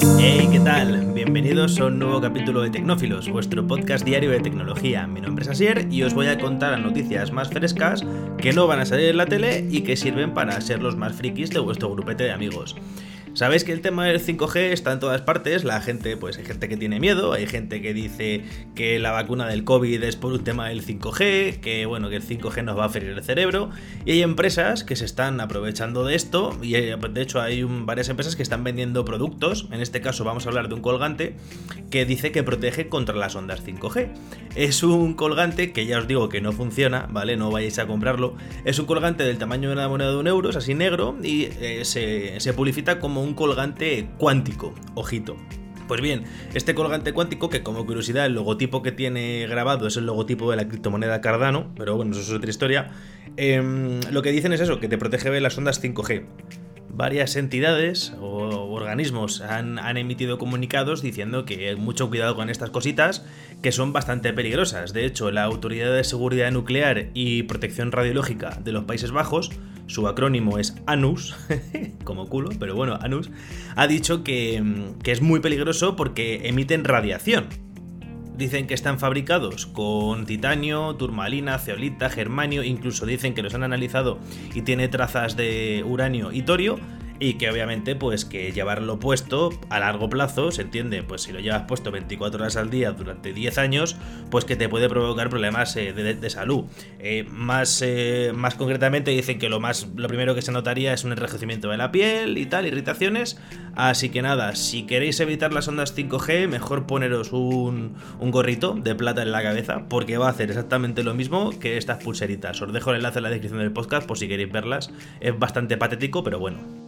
Hey, ¿qué tal? Bienvenidos a un nuevo capítulo de Tecnófilos, vuestro podcast diario de tecnología. Mi nombre es Asier y os voy a contar las noticias más frescas que no van a salir en la tele y que sirven para ser los más frikis de vuestro grupete de amigos. Sabéis que el tema del 5G está en todas partes, la gente, pues hay gente que tiene miedo, hay gente que dice que la vacuna del COVID es por un tema del 5G, que bueno, que el 5G nos va a ferir el cerebro, y hay empresas que se están aprovechando de esto, y eh, de hecho hay varias empresas que están vendiendo productos, en este caso vamos a hablar de un colgante, que dice que protege contra las ondas 5G. Es un colgante que ya os digo que no funciona, ¿vale? No vayáis a comprarlo. Es un colgante del tamaño de una moneda de un euro, es así negro, y eh, se, se publicita como un un colgante cuántico, ojito. Pues bien, este colgante cuántico, que como curiosidad el logotipo que tiene grabado es el logotipo de la criptomoneda Cardano, pero bueno, eso es otra historia, em, lo que dicen es eso, que te protege de las ondas 5G varias entidades o organismos han, emitido comunicados diciendo que mucho cuidado con estas cositas que son bastante peligrosas. De hecho, la Autoridad de Seguridad Nuclear y Protección Radiológica de los Países Bajos, su acrónimo es ANUS, como culo, pero bueno, ANUS, ha dicho que, que es muy peligroso porque emiten radiación. Dicen que están fabricados con titanio, turmalina, ceolita, germanio, incluso dicen que los han analizado y tiene trazas de uranio y torio, y que obviamente pues que llevarlo puesto a largo plazo, se entiende, pues si lo llevas puesto 24 horas al día durante 10 años, pues que te puede provocar problemas eh, de, salud. Eh, más, eh, más concretamente dicen que lo, más, lo primero que se notaría es un enrejecimiento de la piel y tal, irritaciones, así que nada, si queréis evitar las ondas 5G, mejor poneros un, un gorrito de plata en la cabeza, porque va a hacer exactamente lo mismo que estas pulseritas. Os dejo el enlace en la descripción del podcast por si queréis verlas, es bastante patético, pero bueno.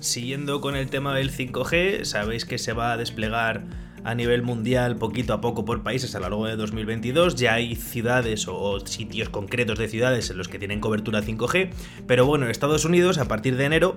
Siguiendo con el tema del 5G, sabéis que se va a desplegar a nivel mundial poquito a poco por países a lo largo de 2022. Ya hay ciudades o sitios concretos de ciudades en los que tienen cobertura 5G, pero bueno, en Estados Unidos a partir de enero,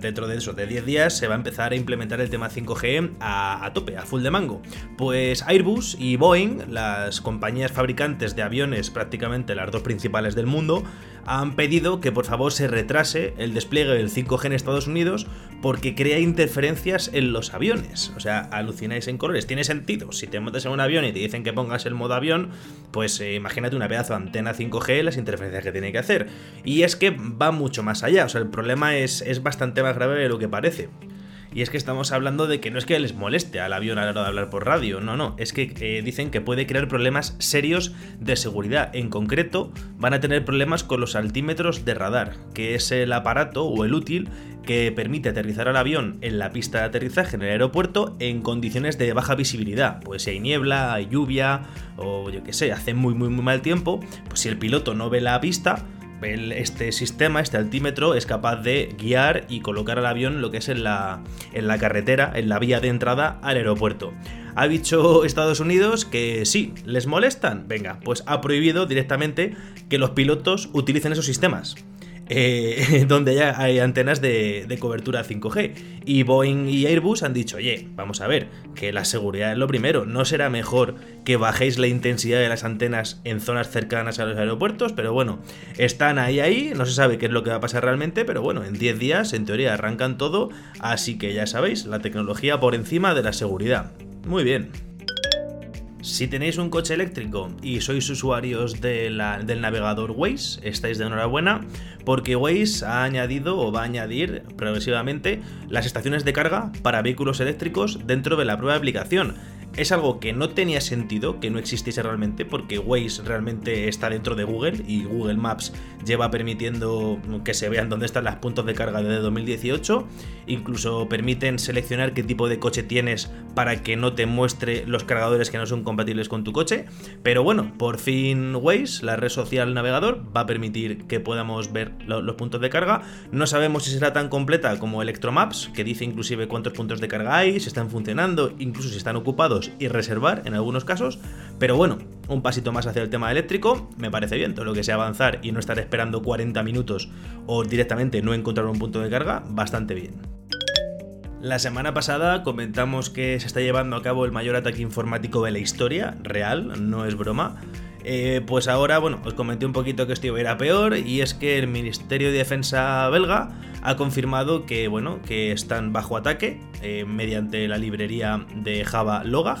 dentro de eso, de 10 días, se va a empezar a implementar el tema 5G a, a tope, a full de mango. Pues Airbus y Boeing, las compañías fabricantes de aviones prácticamente las dos principales del mundo, han pedido que por favor se retrase el despliegue del 5G en Estados Unidos porque crea interferencias en los aviones. O sea, alucináis en colores tiene sentido. Si te montas en un avión y te dicen que pongas el modo avión, pues eh, imagínate una pedazo de antena 5G, las interferencias que tiene que hacer. Y es que va mucho más allá, o sea, el problema es, es bastante más grave de lo que parece. Y es que estamos hablando de que no es que les moleste al avión a la hora de hablar por radio, no, no, es que eh, dicen que puede crear problemas serios de seguridad. En concreto, van a tener problemas con los altímetros de radar, que es el aparato o el útil que permite aterrizar al avión en la pista de aterrizaje en el aeropuerto en condiciones de baja visibilidad. Pues si hay niebla, hay lluvia o yo qué sé, hace muy muy muy mal tiempo, pues si el piloto no ve la pista, este sistema, este altímetro, es capaz de guiar y colocar al avión lo que es en la, en la carretera, en la vía de entrada al aeropuerto. Ha dicho Estados Unidos que sí, ¿les molestan? Venga, pues ha prohibido directamente que los pilotos utilicen esos sistemas. Eh, donde ya hay antenas de, cobertura 5G. Y Boeing y Airbus han dicho, oye, vamos a ver, que la seguridad es lo primero. ¿No será mejor que bajéis la intensidad de las antenas en zonas cercanas a los aeropuertos? Pero bueno, están ahí, ahí, no se sabe qué es lo que va a pasar realmente, pero bueno, en 10 días, en teoría, arrancan todo, así que ya sabéis, la tecnología por encima de la seguridad. Muy bien. Si tenéis un coche eléctrico y sois usuarios del navegador Waze, estáis de enhorabuena porque Waze ha añadido o va a añadir progresivamente las estaciones de carga para vehículos eléctricos dentro de la de aplicación es algo que no tenía sentido que no existiese realmente porque Waze realmente está dentro de Google y Google Maps lleva permitiendo que se vean dónde están las puntos de carga desde 2018. Incluso permiten seleccionar qué tipo de coche tienes para que no te muestre los cargadores que no son compatibles con tu coche. Pero bueno, por fin Waze, la red social navegador, va a permitir que podamos ver los puntos de carga. No sabemos si será tan completa como Electromaps, que dice inclusive cuántos puntos de carga hay, si están funcionando, incluso si están ocupados y reservar en algunos casos, pero bueno, un pasito más hacia el tema eléctrico, me parece bien, todo lo que sea avanzar y no estar esperando 40 minutos o directamente no encontrar un punto de carga, bastante bien. La semana pasada comentamos que se está llevando a cabo el mayor ataque informático de la historia, real, no es broma. Eh, pues ahora, bueno, os comenté un poquito que esto iba a ir a peor y es que el Ministerio de Defensa belga ha confirmado que, bueno, que están bajo ataque eh, mediante la librería de Java Logag.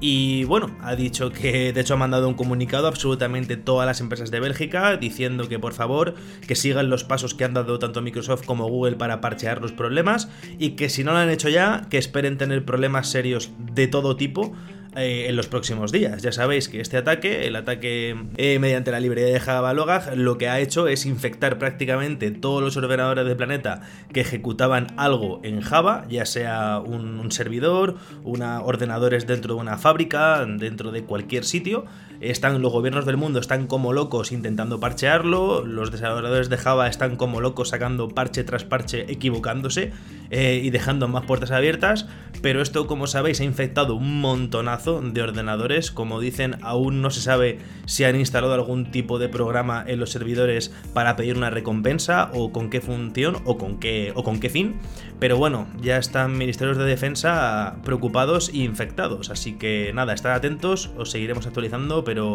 Y bueno, ha dicho que de hecho ha mandado un comunicado a absolutamente todas las empresas de Bélgica diciendo que por favor que sigan los pasos que han dado tanto Microsoft como Google para parchear los problemas y que si no lo han hecho ya, que esperen tener problemas serios de todo tipo eh, en los próximos días. Ya sabéis que este ataque, el ataque eh, mediante la librería de Java Logag, lo que ha hecho es infectar prácticamente todos los ordenadores del planeta que ejecutaban algo en Java, ya sea un, servidor, una, ordenadores dentro de una fábrica, dentro de cualquier sitio. Están los gobiernos del mundo están como locos intentando parchearlo, los desarrolladores de Java están como locos sacando parche tras parche, equivocándose eh, y dejando más puertas abiertas, pero esto como sabéis ha infectado un montonazo de ordenadores. Como dicen, aún no se sabe si han instalado algún tipo de programa en los servidores para pedir una recompensa o con qué función o con qué, o con qué fin. Pero bueno, ya están ministerios de defensa preocupados e infectados. Así que nada, estad atentos, os seguiremos actualizando, pero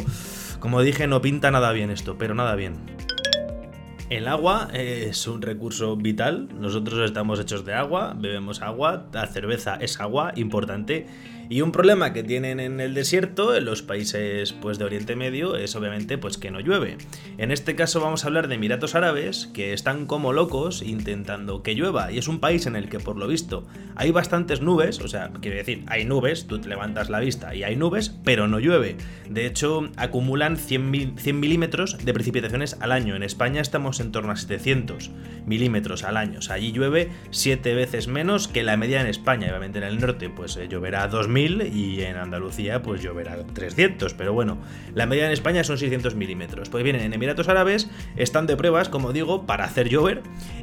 como dije, no pinta nada bien esto, pero nada bien. El agua es un recurso vital, nosotros estamos hechos de agua, bebemos agua, la cerveza es agua, importante, y un problema que tienen en el desierto, en los países pues, de Oriente Medio, es obviamente pues, que no llueve. En este caso vamos a hablar de Emiratos Árabes, que están como locos intentando que llueva. Y es un país en el que, por lo visto, hay bastantes nubes, o sea, quiero decir, hay nubes, tú te levantas la vista y hay nubes, pero no llueve. De hecho, acumulan 100, 100 milímetros de precipitaciones al año. En España en torno a 700 milímetros al año. O sea, allí llueve 7 veces menos que la media en España. Obviamente en el norte pues eh, lloverá 2000 y en Andalucía pues lloverá 300, pero bueno, la media en España son 600 milímetros. Pues bien, en Emiratos Árabes están de pruebas, como digo, para hacer llover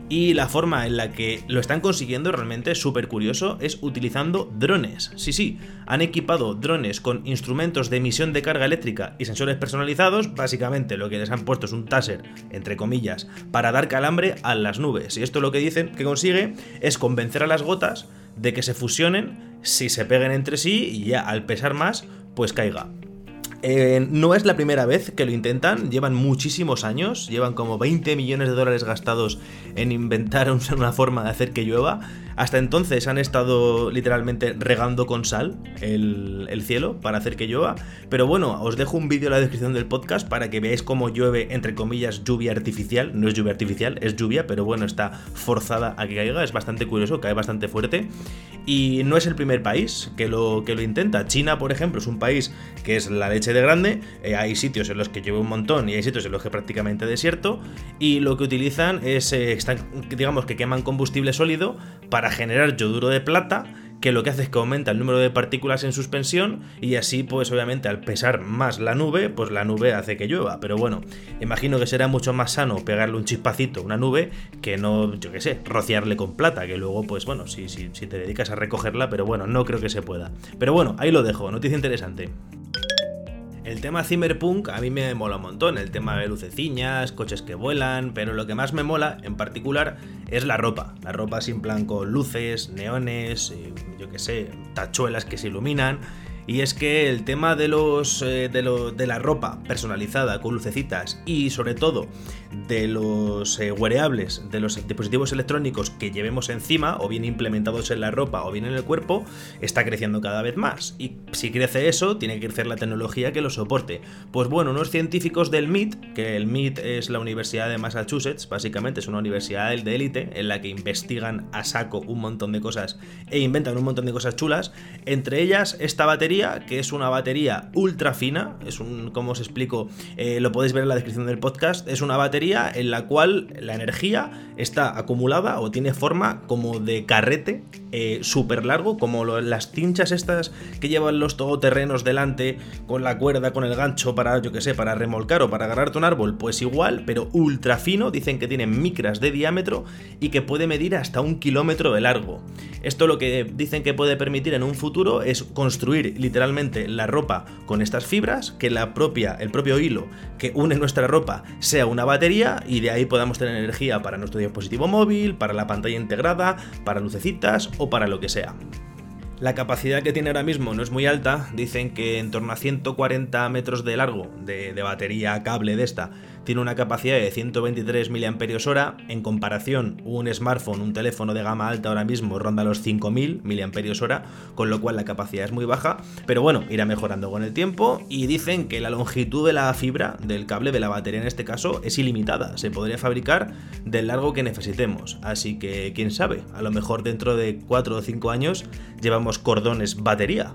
y la forma en la que lo están consiguiendo realmente súper curioso es utilizando drones. Sí, sí, han equipado drones con instrumentos de emisión de carga eléctrica y sensores personalizados, básicamente lo que les han puesto es un taser, entre comillas, para dar calambre a las nubes. Y esto lo que dicen que consigue es convencer a las gotas de que se fusionen si se peguen entre sí y ya al pesar más, pues caiga. Eh, no es la primera vez que lo intentan, llevan muchísimos años, llevan como 20 millones de dólares gastados en inventar una forma de hacer que llueva. Hasta entonces han estado literalmente regando con sal el, cielo para hacer que llueva. Pero bueno, os dejo un vídeo en la descripción del podcast para que veáis cómo llueve, entre comillas, lluvia artificial. No es lluvia artificial, es lluvia, pero bueno, está forzada a que caiga. Es bastante curioso, cae bastante fuerte. Y no es el primer país que lo, que lo intenta. China, por ejemplo, es un país que es la leche de grande. Eh, hay sitios en los que llueve un montón y hay sitios en los que prácticamente desierto. Y lo que utilizan es, eh, digamos que queman combustible sólido para para generar yoduro de plata que lo que hace es que aumenta el número de partículas en suspensión y así pues obviamente al pesar más la nube pues la nube hace que llueva. Pero bueno imagino que será mucho más sano pegarle un chispacito a una nube que no yo qué sé rociarle con plata que luego pues bueno si, si, si te dedicas a recogerla pero bueno no creo que se pueda. Pero bueno ahí lo dejo. Noticia interesante el tema Cyberpunk a mí me mola un montón, el tema de luceciñas, coches que vuelan, pero lo que más me mola en particular es la ropa. La ropa sin plan con luces, neones, eh, yo qué sé, tachuelas que se iluminan y es que el tema de los eh, de, de, la ropa personalizada con lucecitas y sobre todo de los eh, wearables, de los dispositivos electrónicos que llevemos encima, o bien implementados en la ropa o bien en el cuerpo, está creciendo cada vez más. Y si crece eso, tiene que crecer la tecnología que lo soporte. Pues bueno, unos científicos del MIT, que el MIT es la Universidad de Massachusetts, básicamente es una universidad de élite en la que investigan a saco un montón de cosas e inventan un montón de cosas chulas, entre ellas esta batería que es una batería ultra fina, es un, como os explico, eh, lo podéis ver en la descripción del podcast, es una batería en la cual la energía está acumulada o tiene forma como de carrete eh, súper largo, como las cinchas estas que llevan los todoterrenos delante con la cuerda, con el gancho para, yo que sé, para remolcar o para agarrarte un árbol, pues igual, pero ultra fino, dicen que tiene micras de diámetro y que puede medir hasta un kilómetro de largo. Esto lo que dicen que puede permitir en un futuro es construir literalmente la ropa con estas fibras, que la propia, el propio hilo que une nuestra ropa sea una batería y de ahí podamos tener energía para nuestro dispositivo móvil, para la pantalla integrada, para lucecitas para lo que sea. La capacidad que tiene ahora mismo no es muy alta, dicen que en torno a 140 metros de largo de, batería cable de esta tiene una capacidad de 123 mAh, en comparación un smartphone, un teléfono de gama alta ahora mismo ronda los 5000 mAh, con lo cual la capacidad es muy baja, pero bueno, irá mejorando con el tiempo y dicen que la longitud de la fibra del cable de la batería en este caso es ilimitada, se podría fabricar del largo que necesitemos, así que quién sabe, a lo mejor dentro de 4 o 5 años llevamos cordones batería.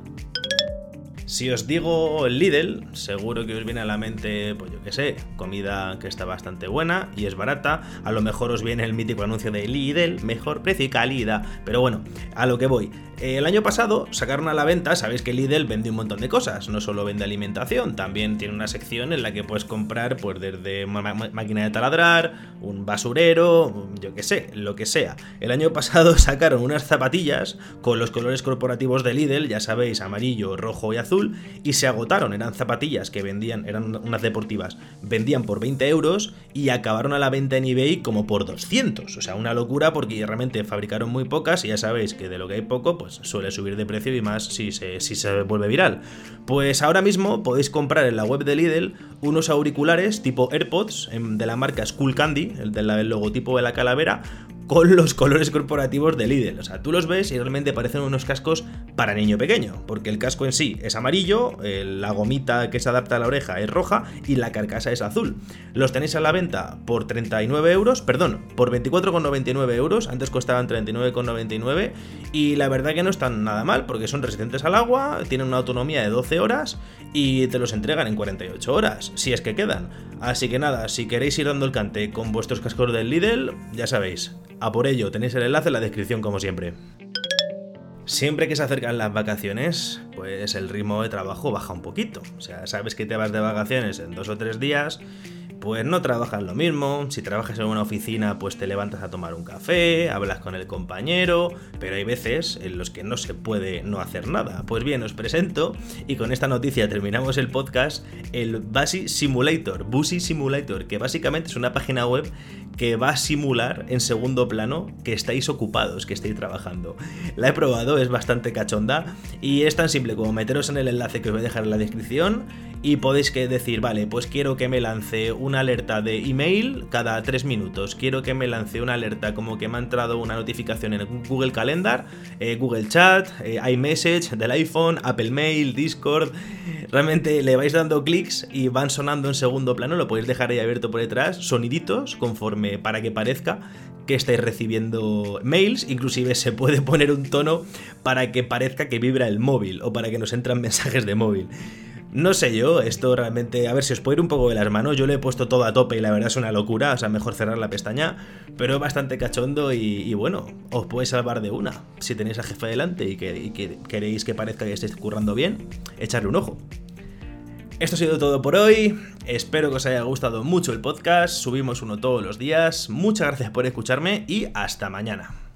Si os digo Lidl, seguro que os viene a la mente, pues yo qué sé, comida que está bastante buena y es barata. A lo mejor os viene el mítico anuncio de Lidl, mejor precio y calidad. Pero bueno, a lo que voy. El año pasado sacaron a la venta, sabéis que Lidl vende un montón de cosas, no solo vende alimentación, también tiene una sección en la que puedes comprar pues desde máquina de taladrar, un basurero, yo qué sé, lo que sea. El año pasado sacaron unas zapatillas con los colores corporativos de Lidl, ya sabéis, amarillo, rojo y azul, y se agotaron, eran zapatillas que vendían, eran unas deportivas, vendían por 20 euros y acabaron a la venta en eBay como por 200, o sea, una locura porque realmente fabricaron muy pocas y ya sabéis que de lo que hay poco, pues suele subir de precio y más si se, si se vuelve viral. Pues ahora mismo podéis comprar en la web de Lidl unos auriculares tipo AirPods em, de la marca Skull Candy, el del logotipo de la calavera, con los colores corporativos de Lidl. O sea, tú los ves y realmente parecen unos cascos para niño pequeño, porque el casco en sí es amarillo, la gomita que se adapta a la oreja es roja y la carcasa es azul. Los tenéis a la venta por 39 euros, perdón, por 24,99 euros, antes costaban 39,99 y la verdad que no están nada mal, porque son resistentes al agua, tienen una autonomía de 12 horas y te los entregan en 48 horas, si es que quedan. Así que nada, si queréis ir dando el cante con vuestros cascos del Lidl, ya sabéis, a por ello, tenéis el enlace en la descripción como siempre. Siempre que se acercan las vacaciones, pues el ritmo de trabajo baja un poquito. O sea, sabes que te vas de vacaciones en dos o tres días pues no trabajas lo mismo. Si trabajas en una oficina, pues te levantas a tomar un café, hablas con el compañero, pero hay veces en los que no se puede no hacer nada. Pues bien, os presento y con esta noticia terminamos el podcast, el Basi Simulator, Busy Simulator, que básicamente es una página web que va a simular en segundo plano que estáis ocupados, que estáis trabajando. La he probado, es bastante cachonda y es tan simple como meteros en el enlace que os voy a dejar en la descripción y podéis que decir, vale, pues quiero que me lance una alerta de email cada 3 minutos, quiero que me lance una alerta como que me ha entrado una notificación en Google Calendar, eh, Google Chat, eh, iMessage del iPhone, Apple Mail, Discord. Realmente le vais dando clics y van sonando en segundo plano, lo podéis dejar ahí abierto por detrás, soniditos conforme para que parezca que estáis recibiendo mails, inclusive se puede poner un tono para que parezca que vibra el móvil o para que nos entran mensajes de móvil. No sé yo, esto realmente, a ver si os puede ir un poco de las manos, yo le he puesto todo a tope y la verdad es una locura, o sea, mejor cerrar la pestaña, pero es bastante cachondo y, bueno, os puede salvar de una. Si tenéis a jefe delante y que, queréis que parezca que estéis currando bien, echarle un ojo. Esto ha sido todo por hoy. Espero que os haya gustado mucho el podcast. Subimos uno todos los días. Muchas gracias por escucharme y hasta mañana.